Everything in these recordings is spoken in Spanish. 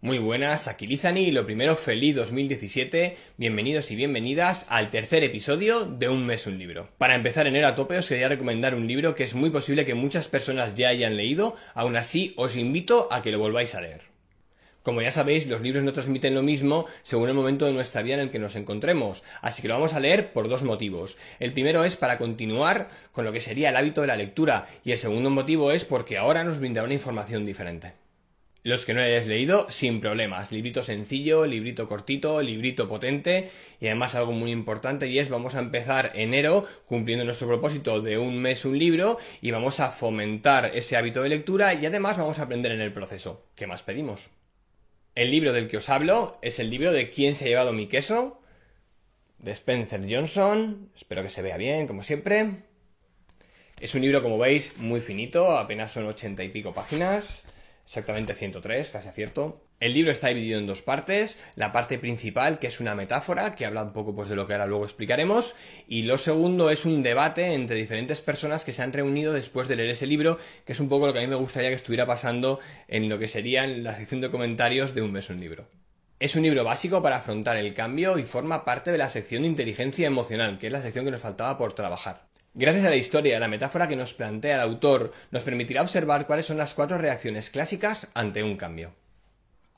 Muy buenas, aquí Lizani y lo primero, feliz 2017, bienvenidos y bienvenidas al tercer episodio de Un mes un libro. Para empezar enero a tope os quería recomendar un libro que es muy posible que muchas personas ya hayan leído, aún así os invito a que lo volváis a leer. Como ya sabéis, los libros no transmiten lo mismo según el momento de nuestra vida en el que nos encontremos, así que lo vamos a leer por dos motivos. El primero es para continuar con lo que sería el hábito de la lectura y el segundo motivo es porque ahora nos brindará una información diferente. Los que no hayáis leído, sin problemas. Librito sencillo, librito cortito, librito potente y además algo muy importante y es vamos a empezar enero cumpliendo nuestro propósito de un mes un libro y vamos a fomentar ese hábito de lectura y además vamos a aprender en el proceso. ¿Qué más pedimos? El libro del que os hablo es el libro de ¿Quién se ha llevado mi queso? de Spencer Johnson. Espero que se vea bien, como siempre. Es un libro, como veis, muy finito, apenas son ochenta y pico páginas exactamente 103, casi acierto. El libro está dividido en dos partes, la parte principal que es una metáfora que habla un poco pues de lo que ahora luego explicaremos y lo segundo es un debate entre diferentes personas que se han reunido después de leer ese libro, que es un poco lo que a mí me gustaría que estuviera pasando en lo que sería la sección de comentarios de un mes un libro. Es un libro básico para afrontar el cambio y forma parte de la sección de inteligencia emocional, que es la sección que nos faltaba por trabajar. Gracias a la historia y la metáfora que nos plantea el autor, nos permitirá observar cuáles son las cuatro reacciones clásicas ante un cambio.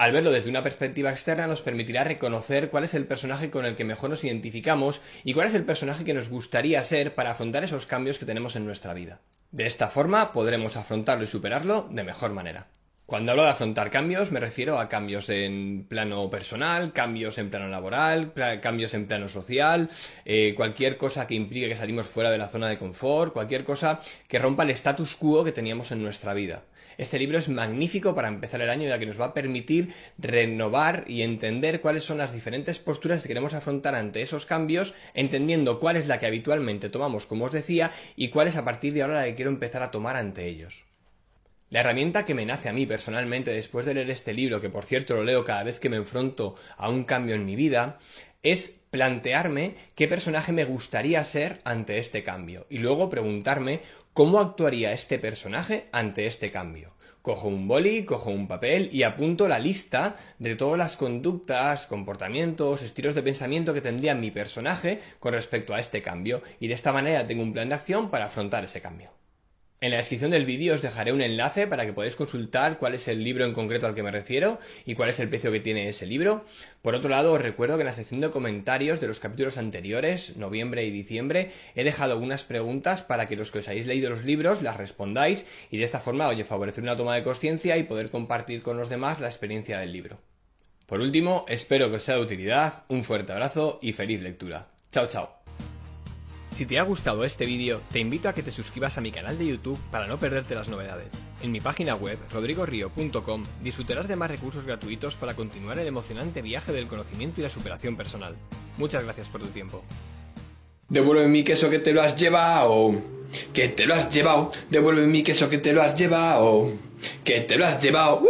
Al verlo desde una perspectiva externa nos permitirá reconocer cuál es el personaje con el que mejor nos identificamos y cuál es el personaje que nos gustaría ser para afrontar esos cambios que tenemos en nuestra vida. De esta forma podremos afrontarlo y superarlo de mejor manera. Cuando hablo de afrontar cambios, me refiero a cambios en plano personal, cambios en plano laboral, cambios en plano social, eh, cualquier cosa que implique que salimos fuera de la zona de confort, cualquier cosa que rompa el status quo que teníamos en nuestra vida. Este libro es magnífico para empezar el año ya que nos va a permitir renovar y entender cuáles son las diferentes posturas que queremos afrontar ante esos cambios, entendiendo cuál es la que habitualmente tomamos, como os decía, y cuál es a partir de ahora la que quiero empezar a tomar ante ellos. La herramienta que me nace a mí personalmente después de leer este libro, que por cierto lo leo cada vez que me enfrento a un cambio en mi vida, es plantearme qué personaje me gustaría ser ante este cambio y luego preguntarme cómo actuaría este personaje ante este cambio. Cojo un boli, cojo un papel y apunto la lista de todas las conductas, comportamientos, estilos de pensamiento que tendría mi personaje con respecto a este cambio y de esta manera tengo un plan de acción para afrontar ese cambio. En la descripción del vídeo os dejaré un enlace para que podáis consultar cuál es el libro en concreto al que me refiero y cuál es el precio que tiene ese libro. Por otro lado, os recuerdo que en la sección de comentarios de los capítulos anteriores, noviembre y diciembre, he dejado algunas preguntas para que los que os hayáis leído los libros las respondáis y de esta forma, oye, favorecer una toma de conciencia y poder compartir con los demás la experiencia del libro. Por último, espero que os sea de utilidad, un fuerte abrazo y feliz lectura. Chao, chao. Si te ha gustado este vídeo, te invito a que te suscribas a mi canal de YouTube para no perderte las novedades. En mi página web, rodrigorio.com, disfrutarás de más recursos gratuitos para continuar el emocionante viaje del conocimiento y la superación personal. Muchas gracias por tu tiempo. Devuelve mi queso que te lo has llevado. Que te lo has llevado. Devuelve mi queso que te lo has llevado. Que te lo has llevado.